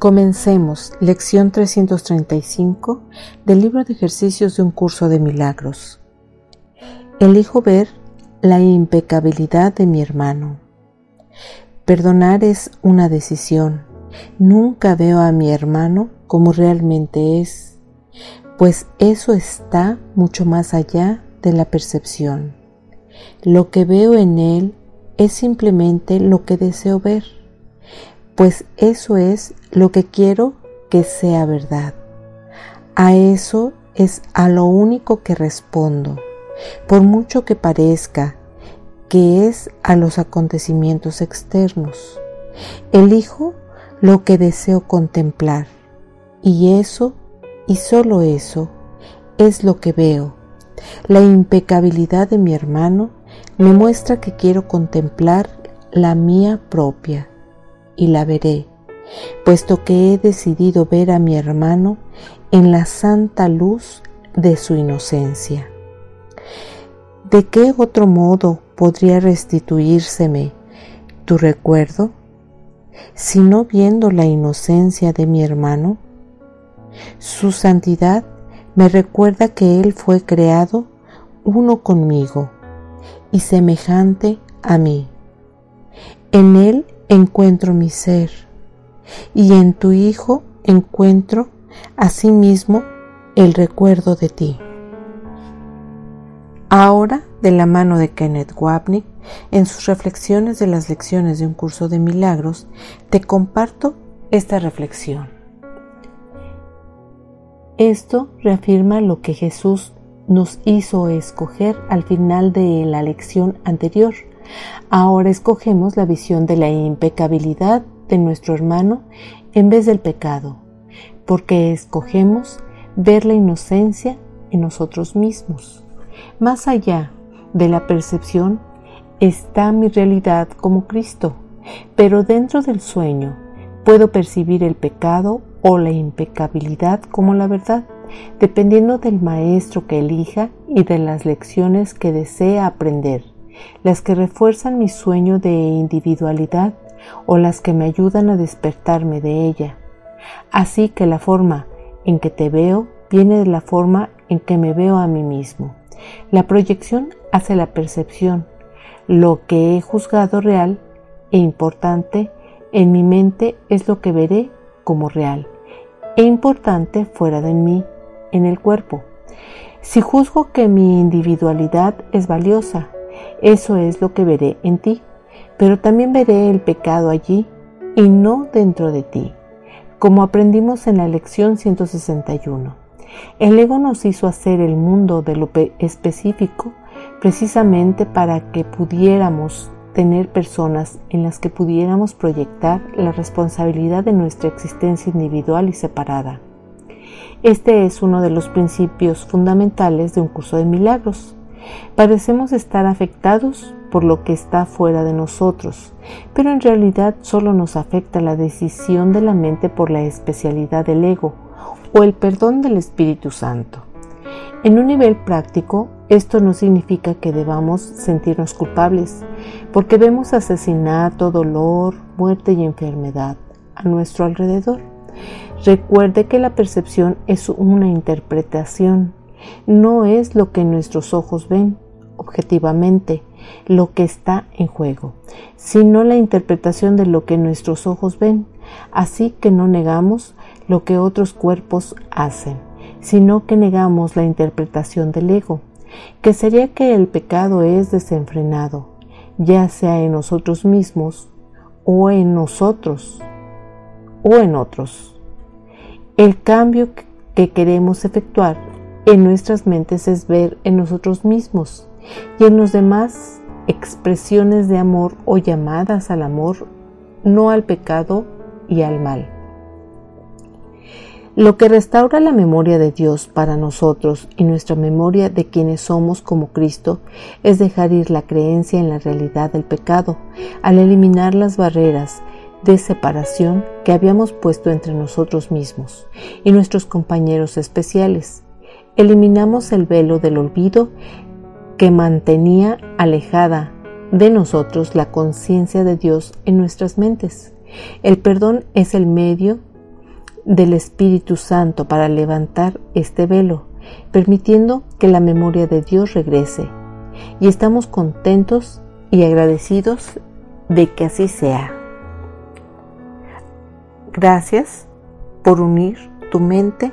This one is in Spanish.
Comencemos lección 335 del libro de ejercicios de un curso de milagros. Elijo ver la impecabilidad de mi hermano. Perdonar es una decisión. Nunca veo a mi hermano como realmente es, pues eso está mucho más allá de la percepción. Lo que veo en él es simplemente lo que deseo ver pues eso es lo que quiero que sea verdad. A eso es a lo único que respondo, por mucho que parezca que es a los acontecimientos externos. Elijo lo que deseo contemplar y eso, y solo eso, es lo que veo. La impecabilidad de mi hermano me muestra que quiero contemplar la mía propia y la veré, puesto que he decidido ver a mi hermano en la santa luz de su inocencia. ¿De qué otro modo podría restituírseme tu recuerdo, si no viendo la inocencia de mi hermano? Su santidad me recuerda que Él fue creado uno conmigo y semejante a mí. En Él encuentro mi ser y en tu Hijo encuentro asimismo el recuerdo de ti. Ahora, de la mano de Kenneth Wapnick, en sus reflexiones de las lecciones de un curso de milagros, te comparto esta reflexión. Esto reafirma lo que Jesús nos hizo escoger al final de la lección anterior, Ahora escogemos la visión de la impecabilidad de nuestro hermano en vez del pecado, porque escogemos ver la inocencia en nosotros mismos. Más allá de la percepción está mi realidad como Cristo, pero dentro del sueño puedo percibir el pecado o la impecabilidad como la verdad, dependiendo del maestro que elija y de las lecciones que desea aprender las que refuerzan mi sueño de individualidad o las que me ayudan a despertarme de ella. Así que la forma en que te veo viene de la forma en que me veo a mí mismo. La proyección hace la percepción. Lo que he juzgado real e importante en mi mente es lo que veré como real e importante fuera de mí, en el cuerpo. Si juzgo que mi individualidad es valiosa, eso es lo que veré en ti, pero también veré el pecado allí y no dentro de ti, como aprendimos en la lección 161. El ego nos hizo hacer el mundo de lo específico precisamente para que pudiéramos tener personas en las que pudiéramos proyectar la responsabilidad de nuestra existencia individual y separada. Este es uno de los principios fundamentales de un curso de milagros. Parecemos estar afectados por lo que está fuera de nosotros, pero en realidad solo nos afecta la decisión de la mente por la especialidad del ego o el perdón del Espíritu Santo. En un nivel práctico, esto no significa que debamos sentirnos culpables, porque vemos asesinato, dolor, muerte y enfermedad a nuestro alrededor. Recuerde que la percepción es una interpretación no es lo que nuestros ojos ven objetivamente lo que está en juego, sino la interpretación de lo que nuestros ojos ven, así que no negamos lo que otros cuerpos hacen, sino que negamos la interpretación del ego, que sería que el pecado es desenfrenado, ya sea en nosotros mismos o en nosotros o en otros. El cambio que queremos efectuar en nuestras mentes es ver en nosotros mismos y en los demás expresiones de amor o llamadas al amor, no al pecado y al mal. Lo que restaura la memoria de Dios para nosotros y nuestra memoria de quienes somos como Cristo es dejar ir la creencia en la realidad del pecado, al eliminar las barreras de separación que habíamos puesto entre nosotros mismos y nuestros compañeros especiales. Eliminamos el velo del olvido que mantenía alejada de nosotros la conciencia de Dios en nuestras mentes. El perdón es el medio del Espíritu Santo para levantar este velo, permitiendo que la memoria de Dios regrese. Y estamos contentos y agradecidos de que así sea. Gracias por unir tu mente